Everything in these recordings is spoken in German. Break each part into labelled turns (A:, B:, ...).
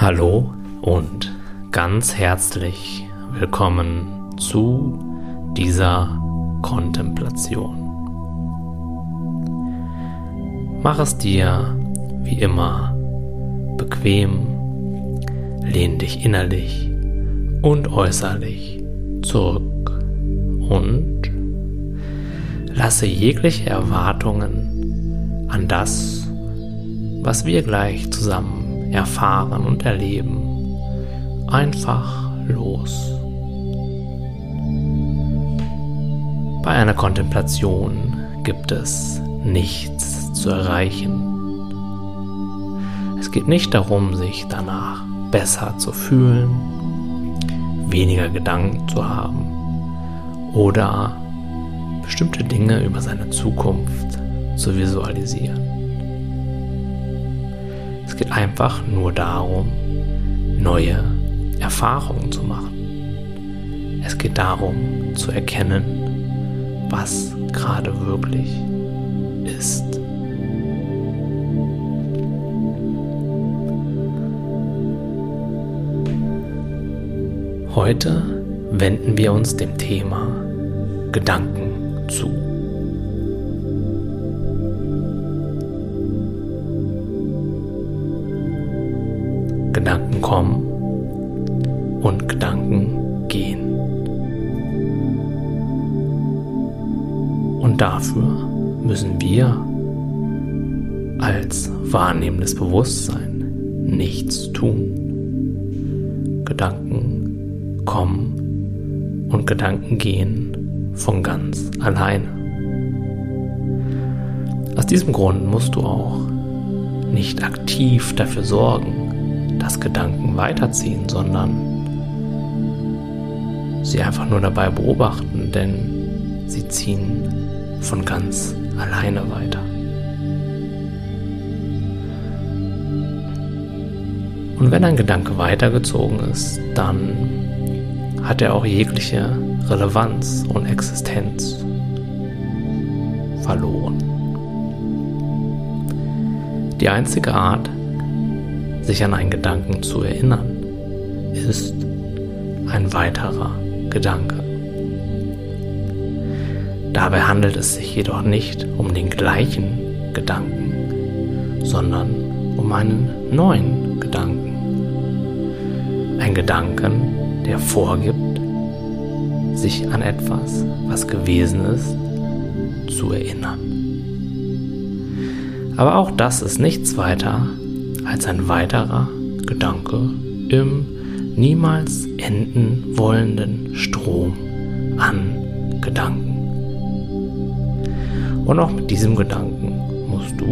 A: Hallo und ganz herzlich willkommen zu dieser Kontemplation. Mach es dir wie immer bequem, lehn dich innerlich und äußerlich zurück und lasse jegliche Erwartungen an das, was wir gleich zusammen erfahren und erleben, einfach los. Bei einer Kontemplation gibt es nichts zu erreichen. Es geht nicht darum, sich danach besser zu fühlen, weniger Gedanken zu haben oder bestimmte Dinge über seine Zukunft zu visualisieren. Es geht einfach nur darum, neue Erfahrungen zu machen. Es geht darum zu erkennen, was gerade wirklich ist. Heute wenden wir uns dem Thema Gedanken Gedanken kommen und Gedanken gehen. Und dafür müssen wir als wahrnehmendes Bewusstsein nichts tun. Gedanken kommen und Gedanken gehen von ganz alleine. Aus diesem Grund musst du auch nicht aktiv dafür sorgen, dass Gedanken weiterziehen, sondern sie einfach nur dabei beobachten, denn sie ziehen von ganz alleine weiter. Und wenn ein Gedanke weitergezogen ist, dann hat er auch jegliche Relevanz und Existenz verloren. Die einzige Art, sich an einen Gedanken zu erinnern, ist ein weiterer Gedanke. Dabei handelt es sich jedoch nicht um den gleichen Gedanken, sondern um einen neuen Gedanken. Ein Gedanken, der vorgibt, sich an etwas, was gewesen ist, zu erinnern. Aber auch das ist nichts weiter als ein weiterer Gedanke im niemals enden wollenden Strom an Gedanken. Und auch mit diesem Gedanken musst du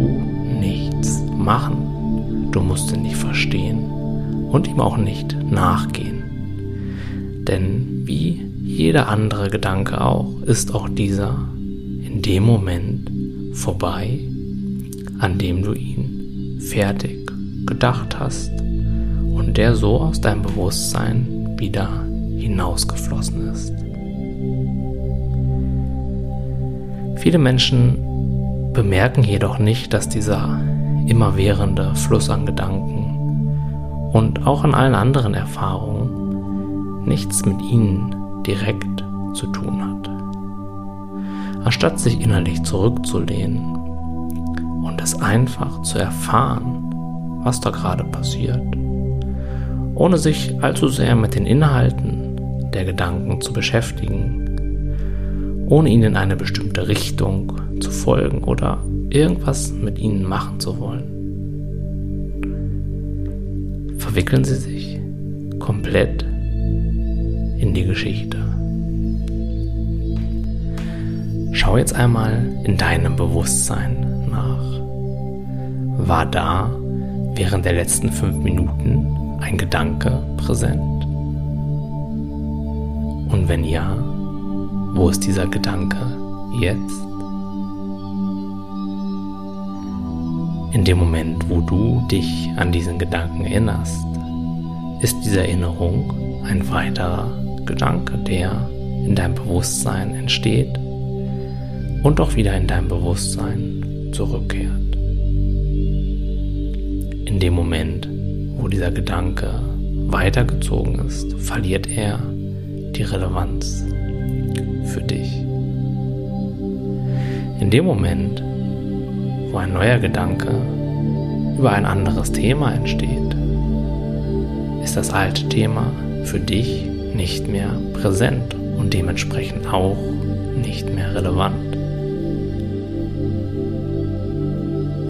A: nichts machen. Du musst ihn nicht verstehen und ihm auch nicht nachgehen. Denn wie jeder andere Gedanke auch, ist auch dieser in dem Moment vorbei, an dem du ihn fertig gedacht hast und der so aus deinem Bewusstsein wieder hinausgeflossen ist. Viele Menschen bemerken jedoch nicht, dass dieser immerwährende Fluss an Gedanken und auch an allen anderen Erfahrungen nichts mit ihnen direkt zu tun hat. Anstatt sich innerlich zurückzulehnen und es einfach zu erfahren, was da gerade passiert, ohne sich allzu sehr mit den Inhalten der Gedanken zu beschäftigen, ohne ihnen in eine bestimmte Richtung zu folgen oder irgendwas mit ihnen machen zu wollen. Verwickeln sie sich komplett in die Geschichte. Schau jetzt einmal in deinem Bewusstsein nach. War da während der letzten fünf Minuten ein Gedanke präsent? Und wenn ja, wo ist dieser Gedanke jetzt? In dem Moment, wo du dich an diesen Gedanken erinnerst, ist diese Erinnerung ein weiterer Gedanke, der in deinem Bewusstsein entsteht und auch wieder in deinem Bewusstsein zurückkehrt. In dem Moment, wo dieser Gedanke weitergezogen ist, verliert er die Relevanz für dich. In dem Moment, wo ein neuer Gedanke über ein anderes Thema entsteht, ist das alte Thema für dich nicht mehr präsent und dementsprechend auch nicht mehr relevant.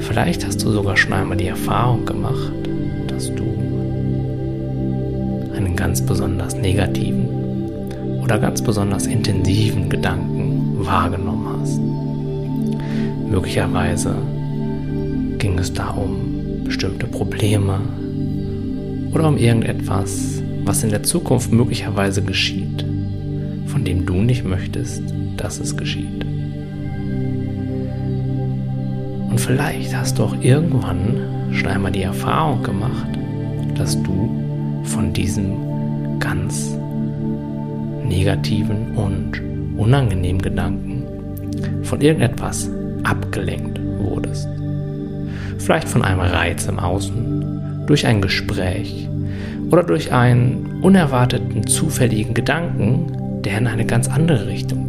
A: Vielleicht hast du sogar schon einmal die Erfahrung gemacht, dass du einen ganz besonders negativen oder ganz besonders intensiven Gedanken wahrgenommen hast. Möglicherweise ging es da um bestimmte Probleme oder um irgendetwas, was in der Zukunft möglicherweise geschieht, von dem du nicht möchtest, dass es geschieht. Und vielleicht hast du auch irgendwann schon einmal die Erfahrung gemacht, dass du von diesem ganz negativen und unangenehmen Gedanken von irgendetwas abgelenkt wurdest. Vielleicht von einem Reiz im Außen, durch ein Gespräch oder durch einen unerwarteten, zufälligen Gedanken, der in eine ganz andere Richtung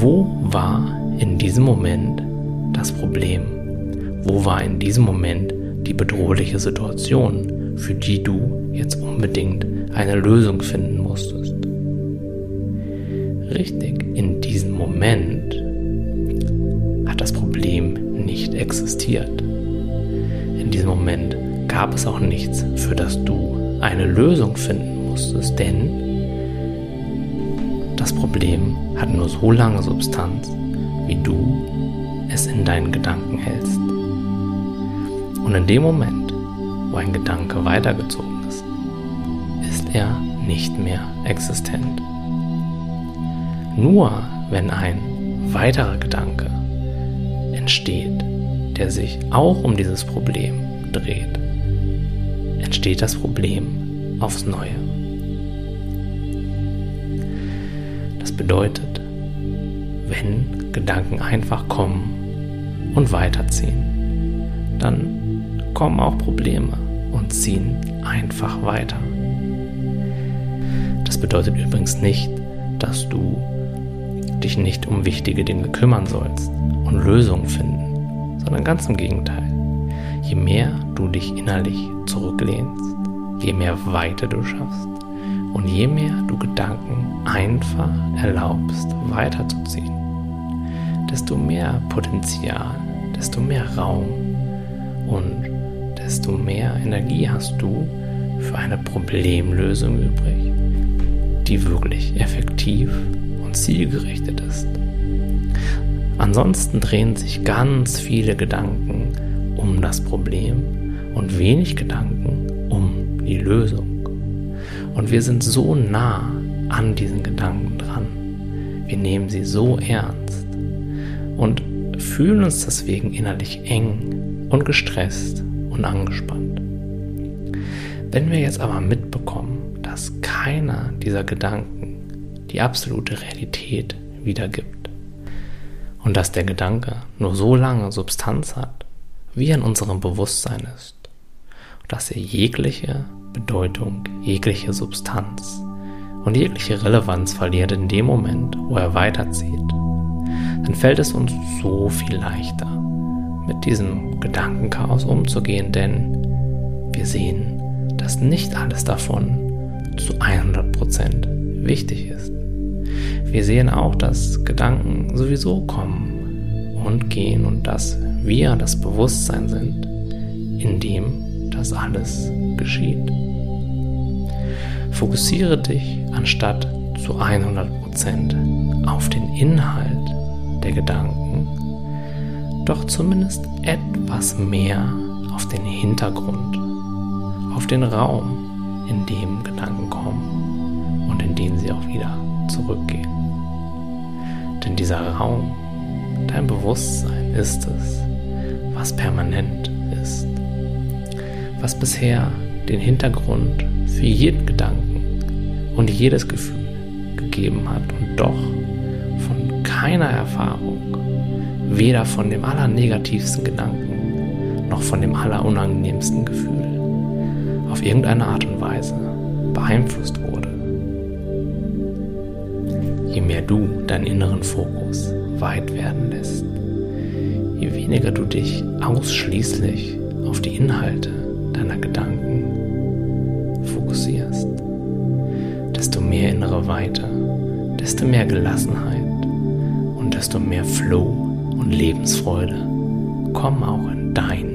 A: wo war in diesem Moment das Problem? Wo war in diesem Moment die bedrohliche Situation, für die du jetzt unbedingt eine Lösung finden musstest? Richtig, in diesem Moment hat das Problem nicht existiert. In diesem Moment gab es auch nichts, für das du eine Lösung finden musstest, denn das Problem hat nur so lange Substanz, wie du es in deinen Gedanken hältst. Und in dem Moment, wo ein Gedanke weitergezogen ist, ist er nicht mehr existent. Nur wenn ein weiterer Gedanke entsteht, der sich auch um dieses Problem dreht, entsteht das Problem aufs Neue. Das bedeutet, wenn Gedanken einfach kommen und weiterziehen, dann kommen auch Probleme und ziehen einfach weiter. Das bedeutet übrigens nicht, dass du dich nicht um wichtige Dinge kümmern sollst und Lösungen finden, sondern ganz im Gegenteil. Je mehr du dich innerlich zurücklehnst, je mehr Weite du schaffst und je mehr du Gedanken einfach erlaubst weiterzuziehen, desto mehr Potenzial, desto mehr Raum und desto mehr Energie hast du für eine Problemlösung übrig, die wirklich effektiv und zielgerichtet ist. Ansonsten drehen sich ganz viele Gedanken um das Problem und wenig Gedanken um die Lösung. Und wir sind so nah an diesen Gedanken dran. Wir nehmen sie so ernst und fühlen uns deswegen innerlich eng und gestresst und angespannt. Wenn wir jetzt aber mitbekommen, dass keiner dieser Gedanken die absolute Realität wiedergibt. Und dass der Gedanke nur so lange Substanz hat, wie er in unserem Bewusstsein ist. Dass er jegliche Bedeutung, jegliche Substanz und jegliche Relevanz verliert in dem Moment, wo er weiterzieht. Dann fällt es uns so viel leichter, mit diesem Gedankenchaos umzugehen, denn wir sehen, dass nicht alles davon zu 100% wichtig ist. Wir sehen auch, dass Gedanken sowieso kommen und gehen und dass wir das Bewusstsein sind, in dem das alles geschieht. Fokussiere dich anstatt zu 100% auf den Inhalt der Gedanken, doch zumindest etwas mehr auf den Hintergrund, auf den Raum, in dem Gedanken kommen und in den sie auch wieder zurückgehen. Denn dieser Raum, dein Bewusstsein ist es, was permanent ist, was bisher den Hintergrund für jeden Gedanken und jedes Gefühl gegeben hat und doch von keiner Erfahrung weder von dem allernegativsten Gedanken noch von dem allerunangenehmsten Gefühl auf irgendeine Art und Weise beeinflusst wurde. Je mehr du deinen inneren Fokus weit werden lässt, je weniger du dich ausschließlich auf die Inhalte deiner Gedanken fokussierst, desto mehr innere Weite, desto mehr Gelassenheit und desto mehr Flow und Lebensfreude kommen auch in dein.